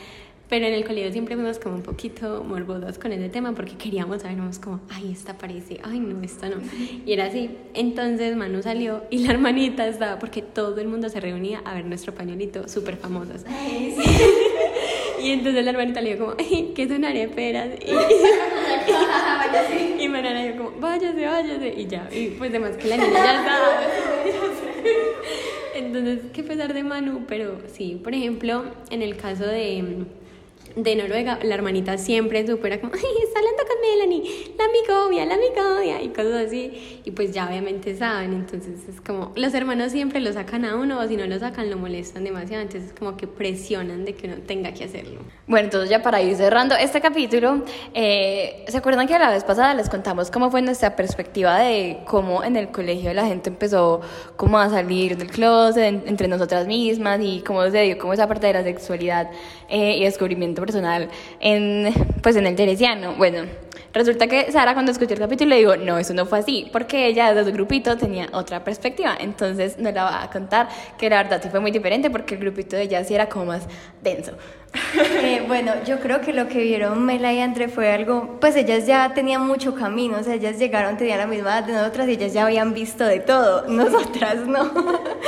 Pero en el colegio siempre fuimos como un poquito morbosos con ese tema porque queríamos sabernos como, ay, esta parece, ay, no, esta no. Y era así. Entonces Manu salió y la hermanita estaba, porque todo el mundo se reunía a ver nuestro pañuelito súper famosos. <laughs> y entonces la hermanita le dijo como, ay, ¿qué son areperas? <laughs> Y, <laughs> y Mariana dijo como, váyase, váyase. Y ya, y pues demás que la niña ya estaba. Entonces, qué pesar de Manu, pero sí, por ejemplo, en el caso de, de Noruega, la hermanita siempre supera como, ay, está hablando con Melanie, la amigovia, la amigovia, y cosas así. Y pues ya obviamente saben, entonces es como, los hermanos siempre lo sacan a uno, o si no lo sacan, lo molestan demasiado, entonces como que presionan de que uno tenga que hacerlo. Bueno, entonces ya para ir cerrando este capítulo, eh, ¿se acuerdan que la vez pasada les contamos cómo fue nuestra perspectiva de cómo en el colegio la gente empezó como a salir del closet en- entre nosotras mismas y cómo se dio como esa parte de la sexualidad eh, y descubrimiento personal en, pues en el teresiano? Bueno, resulta que Sara cuando escuchó el capítulo le digo, no, eso no fue así, porque ella desde su grupito tenía otra perspectiva, entonces nos la va a contar que la verdad sí fue muy diferente porque el grupito de ella sí era como más denso. <laughs> Eh, bueno, yo creo que lo que vieron Mela y André fue algo, pues ellas ya tenían mucho camino, o sea, ellas llegaron, tenían la misma edad de nosotras y ellas ya habían visto de todo, <laughs> nosotras no.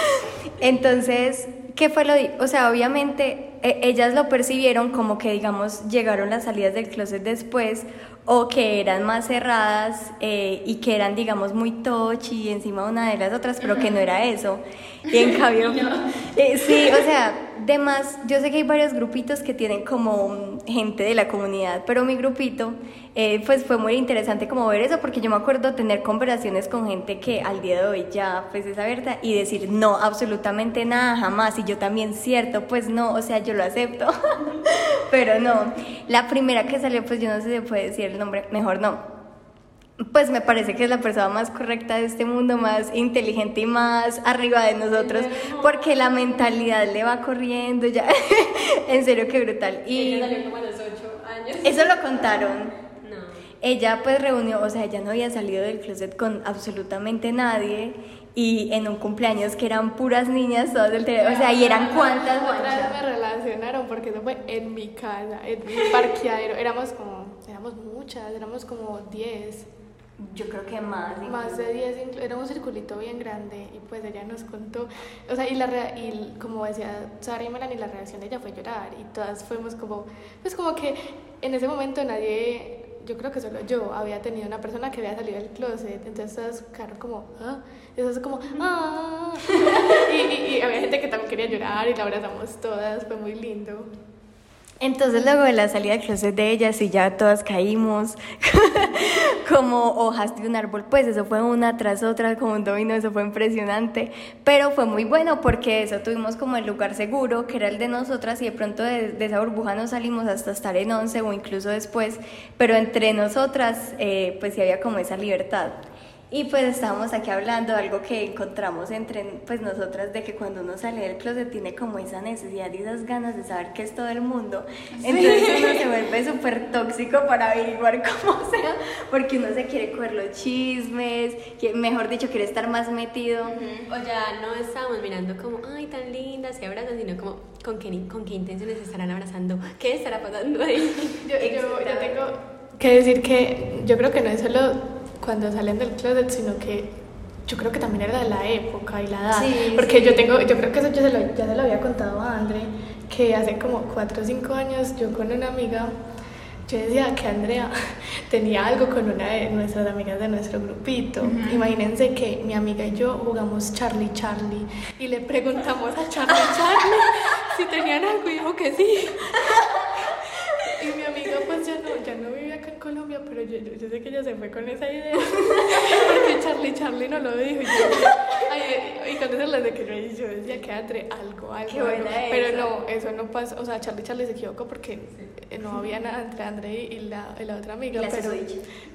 <laughs> Entonces, ¿qué fue lo, o sea, obviamente ellas lo percibieron como que, digamos, llegaron las salidas del closet después o que eran más cerradas eh, y que eran, digamos, muy touchy encima una de las otras, pero que no era eso. Y en cambio, <laughs> eh, sí, o sea, de más, yo sé que hay varios grupitos que tienen como gente de la comunidad, pero mi grupito, eh, pues fue muy interesante como ver eso, porque yo me acuerdo tener conversaciones con gente que al día de hoy ya pues es abierta y decir, no, absolutamente nada, jamás, y yo también, cierto, pues no, o sea, yo lo acepto, <laughs> pero no. La primera que salió, pues yo no sé si se puede decir el nombre, mejor no. Pues me parece que es la persona más correcta de este mundo, más inteligente y más arriba de nosotros, porque la mentalidad le va corriendo ya. <laughs> en serio, qué brutal. Y como a los 8 años. eso lo contaron. No. Ella pues reunió, o sea, ella no había salido del closet con absolutamente nadie y en un cumpleaños que eran puras niñas todas del tele- o sea, y eran cuantas, Otra Juancha? vez me relacionaron porque eso fue en mi casa, en mi parqueadero. Éramos como, éramos muchas, éramos como 10, Yo creo que más. más de 10, inclu- era un circulito bien grande y pues ella nos contó, o sea, y, la y como decía Sara y Melanie, la reacción de ella fue llorar y todas fuimos como, pues como que en ese momento nadie, yo creo que solo yo había tenido una persona que había salido del closet, entonces todas quedaron como, ah, todas como, ah, <laughs> y había gente que también quería llorar y la abrazamos todas, fue muy lindo. Entonces luego de la salida del closet de ellas y ya todas caímos <laughs> <laughs> como hojas de un árbol, pues eso fue una tras otra como un domino, eso fue impresionante, pero fue muy bueno porque eso tuvimos como el lugar seguro, que era el de nosotras y de pronto de, de esa burbuja no salimos hasta estar en once o incluso después, pero entre nosotras eh, pues sí había como esa libertad. Y pues estábamos aquí hablando de algo que encontramos entre pues nosotras de que cuando uno sale del closet tiene como esa necesidad y esas ganas de saber qué es todo el mundo. Entonces uno se vuelve súper tóxico para averiguar <laughs> cómo sea, porque uno se quiere coger los chismes, que, mejor dicho, quiere estar más metido. O ya no estábamos mirando como, ay, tan lindas, se abrazan, sino como, ¿con qué, con qué intenciones estarán abrazando? ¿Qué estará pasando ahí? Yo, yo, yo tengo que decir que yo creo que no es solo cuando salen del closet, sino que yo creo que también era la época y la edad. Sí, Porque sí. yo tengo, yo creo que eso yo se lo, ya se lo había contado a André, que hace como 4 o 5 años yo con una amiga, yo decía que Andrea <laughs> tenía algo con una de nuestras amigas de nuestro grupito. Imagínense que mi amiga y yo jugamos Charlie Charlie y le preguntamos a Charlie Charlie <laughs> si tenían algo y dijo que sí. <laughs> Y mi amiga pues ya no, ya no vive acá en Colombia, pero yo, yo, yo sé que ella se fue con esa idea. <laughs> Porque Charlie Charlie no lo dijo. Y, yo, ay, y las de que yo, yo decía que entre algo, algo. Qué buena algo. Pero no, eso no pasa. O sea, Charlie Charlie se equivocó porque eh, no había nada entre André y la, y la otra amiga. La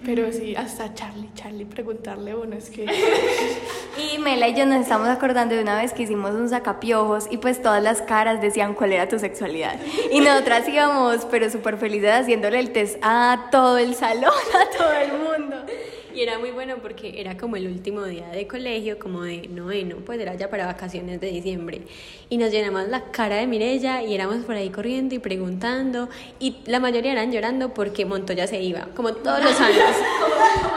pero, sí, hasta Charlie Charlie preguntarle uno es que. <laughs> Y Mela y yo nos estamos acordando de una vez que hicimos un sacapiojos y pues todas las caras decían cuál era tu sexualidad. Y nosotras íbamos, pero súper felices haciéndole el test a todo el salón, <laughs> a todo el mundo. Y era muy bueno porque era como el último día de colegio, como de noveno, pues era ya para vacaciones de diciembre. Y nos llenamos la cara de Mirella y éramos por ahí corriendo y preguntando. Y la mayoría eran llorando porque Montoya se iba, como todos los años. <laughs>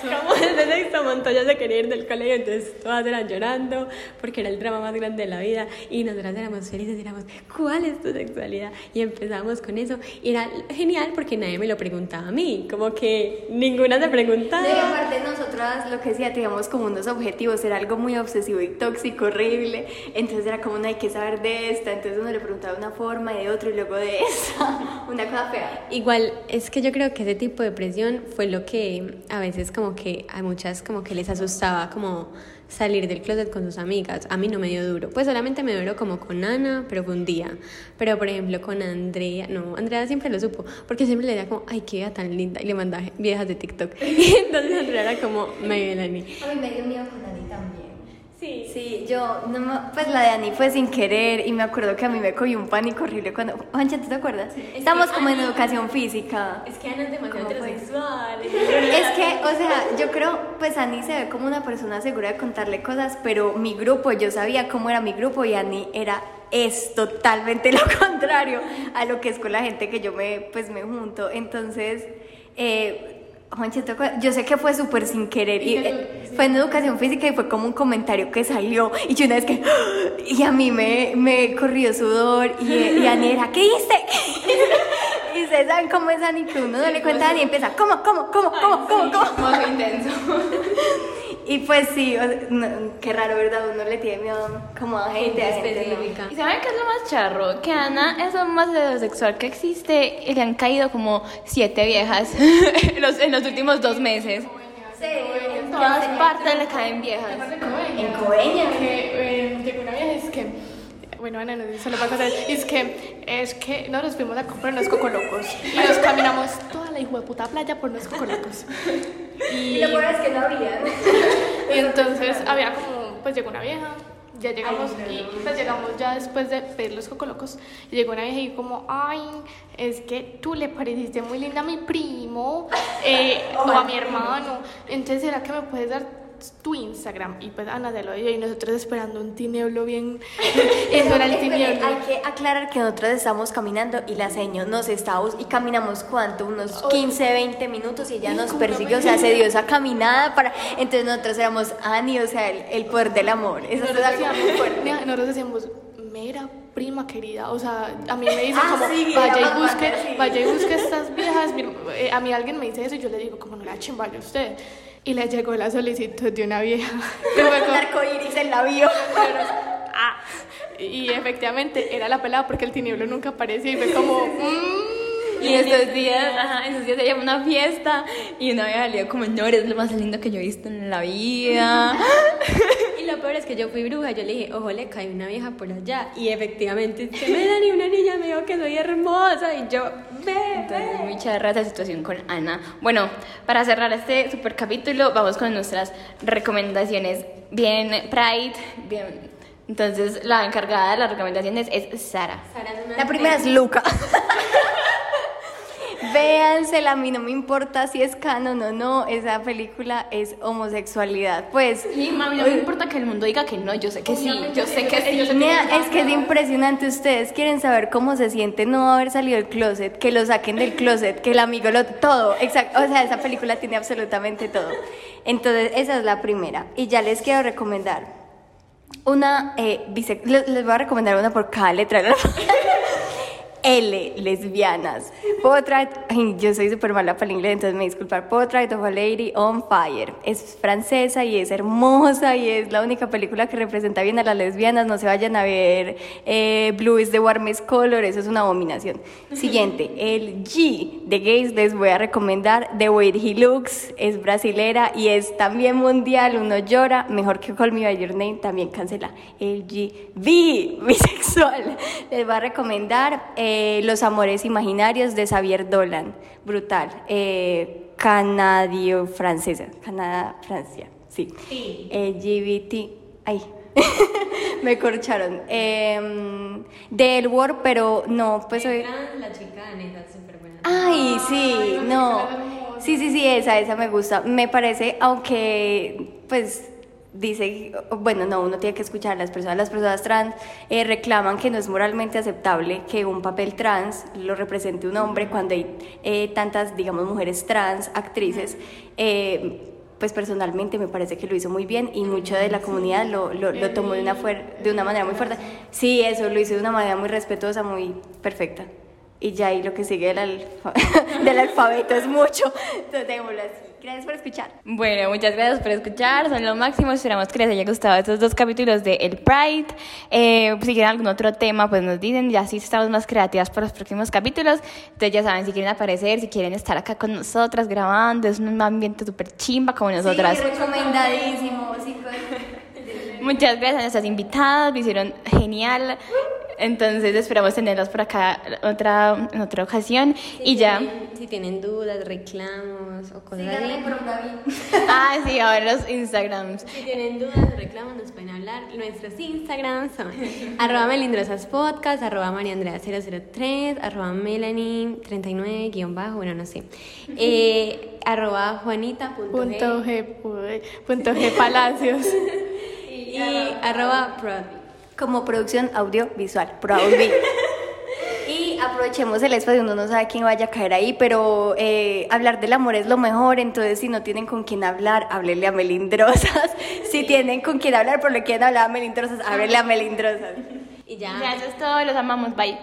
Como <laughs> desde sexto Montoya se quería ir del colegio, entonces todas eran llorando porque era el drama más grande de la vida y nosotras éramos felices y éramos, ¿cuál es tu sexualidad? Y empezamos con eso y era genial porque nadie me lo preguntaba a mí, como que ninguna se preguntaba. No, y aparte nosotras lo que decía, teníamos como unos objetivos, era algo muy obsesivo y tóxico, horrible, entonces era como no hay que saber de esta, entonces uno le preguntaba de una forma y de otra y luego de <laughs> esa, una cosa fea. Igual, es que yo creo que ese tipo de presión fue lo que a veces como que muchas como que les asustaba como salir del closet con sus amigas. A mí no me dio duro. Pues solamente me duró como con Ana, pero fue un día. Pero por ejemplo con Andrea, no, Andrea siempre lo supo, porque siempre le decía como, ay, qué vida tan linda, y le mandaba viejas de TikTok. <laughs> Entonces Andrea era como, Melanie. A mí me dio miedo con también. Sí. Sí, yo, no me- pues la de Ani fue sin querer y me acuerdo que a mí me cogió un pánico horrible cuando, Juancha, ¿tú te acuerdas? Estamos como en educación física. Es que Ana es demasiado heterosexual. Es que, o sea, yo creo, pues Ani se ve como una persona segura de contarle cosas, pero mi grupo, yo sabía cómo era mi grupo y Ani era, es totalmente <laughs> lo contrario a lo que es con la gente que yo me, pues me junto. Entonces, eh, Juanche, ¿te acuerdas? yo sé que fue súper sin querer y eh, fue en educación física y fue como un comentario que salió y yo una vez que, <gasps> y a mí me, me corrió sudor y, y Ani era, ¿qué hice? <laughs> Y ustedes saben cómo es Ani, que uno no le cuenta a Ani y empieza, ¿cómo, cómo, cómo, cómo, cómo, cómo? Modo intenso. <laughs> Y pues sí, o sea, no, qué raro, ¿verdad? Uno le tiene miedo como a gente, a gente no. específica. ¿Y saben qué es lo más charro? Que Ana es lo más heterosexual que existe y le han caído como siete viejas <laughs> en, los, en los últimos dos meses. En todas partes le caen viejas. En Coveñas. que eh, llegó una vieja y es que bueno Ana no sé si se lo pasa a hacer y es que es que nosotros fuimos a comprar unos cocolocos y nos caminamos toda la hijo de puta playa por unos cocolocos. Y <laughs> y, lo peor es que no había. y <laughs> entonces había como pues llegó una vieja ya llegamos y pues llegamos ya después de pedir los cocolocos y llegó una vieja y como ay es que tú le pareciste muy linda a mi primo eh, <laughs> o a mi hermano entonces será que me puedes dar tu Instagram y pues Ana se lo dio y nosotros esperando un tinieblo bien <laughs> eso era el tinieblo. Hay que aclarar que nosotros estamos caminando y la seño nos está y caminamos cuánto, unos 15, 20 minutos y ella nos persiguió, o sea, se dio esa caminada para entonces nosotros éramos Ani, o sea, el, el poder del amor. Eso es nosotros decíamos, nosotros decíamos, mera prima querida, o sea, a mí me dicen Ah, como, sí, vaya y busque, vaya y busque estas viejas, eh, a mí alguien me dice eso y yo le digo, como no la chimbaya usted, y le llegó la solicitud de una vieja, <laughs> Un arcoíris en la bio. <laughs> ah, y efectivamente era la pelada porque el tinieblo nunca aparecía y fue como, mm, Y estos días, ajá, esos días se llama una fiesta y una vieja le dijo como, no, eres lo más lindo que yo he visto en la vida. <laughs> Y lo peor es que yo fui bruja, yo le dije, ojo, le cae una vieja por allá. Y efectivamente, se me dan y una niña me dijo que soy hermosa. Y yo, ve, Entonces, muy charra esa situación con Ana. Bueno, para cerrar este super capítulo, vamos con nuestras recomendaciones bien Pride, bien... Entonces, la encargada de las recomendaciones es Sara. Sara es una La primera es Luca. <laughs> <laughs> Véansela, a mí no me importa si es canon o no, esa película es homosexualidad. Pues, Y mami, no me importa que el mundo diga que no, yo sé que sí, yo sé que sí. Es que es impresionante. Ustedes quieren saber cómo se siente no haber salido del closet, que lo saquen del closet, que el amigo lo. Todo, exacto. O sea, esa película tiene absolutamente todo. Entonces, esa es la primera. Y ya les quiero recomendar una. Eh, les voy a recomendar una por cada letra. L, lesbianas. Puedo traer, ay, yo soy súper mala para el inglés, entonces me disculpar. Puedo traer of a Lady on Fire. Es francesa y es hermosa y es la única película que representa bien a las lesbianas. No se vayan a ver eh, Blue is the warmest color, eso es una abominación. Siguiente, el G de gays les voy a recomendar The Way He Looks. Es brasilera y es también mundial. Uno llora, mejor que Call Me By Your Name, también cancela. El G, B, <laughs> bisexual. Les voy a recomendar eh, Los Amores Imaginarios de Xavier Dolan. Brutal. Eh, Canadio-francesa. Canadá, Francia. Sí. LGBT. Ay. <laughs> Me corcharon. Eh, del Word, pero no, pues hoy. La chica súper buena. Ay, sí, no. Sí, sí, sí, esa, esa me gusta. Me parece, aunque, pues, dice, bueno, no, uno tiene que escuchar a las personas. Las personas trans eh, reclaman que no es moralmente aceptable que un papel trans lo represente un hombre cuando hay eh, tantas, digamos, mujeres trans, actrices. Eh, pues personalmente me parece que lo hizo muy bien y mucho de la comunidad lo, lo, lo tomó de una, fuer- de una manera muy fuerte. Sí, eso lo hizo de una manera muy respetuosa, muy perfecta. Y ya ahí lo que sigue del, alfa- <laughs> del alfabeto es mucho. <laughs> Entonces, démoslo así. Gracias por escuchar. Bueno, muchas gracias por escuchar, son lo máximo, esperamos que les haya gustado estos dos capítulos de El Pride. Eh, si quieren algún otro tema, pues nos dicen, ya sí estamos más creativas para los próximos capítulos. Entonces ya saben, si quieren aparecer, si quieren estar acá con nosotras grabando, es un ambiente súper chimba como nosotras. Sí, recomendadísimo. sí, pues. Muchas gracias a nuestras invitadas, lo hicieron genial. Entonces esperamos tenerlas por acá otra, en otra ocasión. y ya. Si tienen dudas, reclamos o cosas Síganme así. por un David. <laughs> Ah, sí, ahora los Instagrams. Si tienen dudas reclamos, nos pueden hablar. Nuestros Instagrams son <laughs> arroba melindrosaspodcast, arroba mariandrea003, arroba melanie39, guion bajo, bueno, no sé. Eh, arroba juanita.g Punto G, pu- punto G Palacios. <laughs> y arroba prod. Como producción audiovisual, Proudly. <laughs> Y aprovechemos el espacio, uno no sabe quién vaya a caer ahí, pero eh, hablar del amor es lo mejor, entonces si no tienen con quién hablar, háblenle a melindrosas. <laughs> Si tienen con quién hablar, pero le quieren hablar a melindrosas, háblenle a melindrosas. Y ya. Ya, eso es todo, los amamos, bye.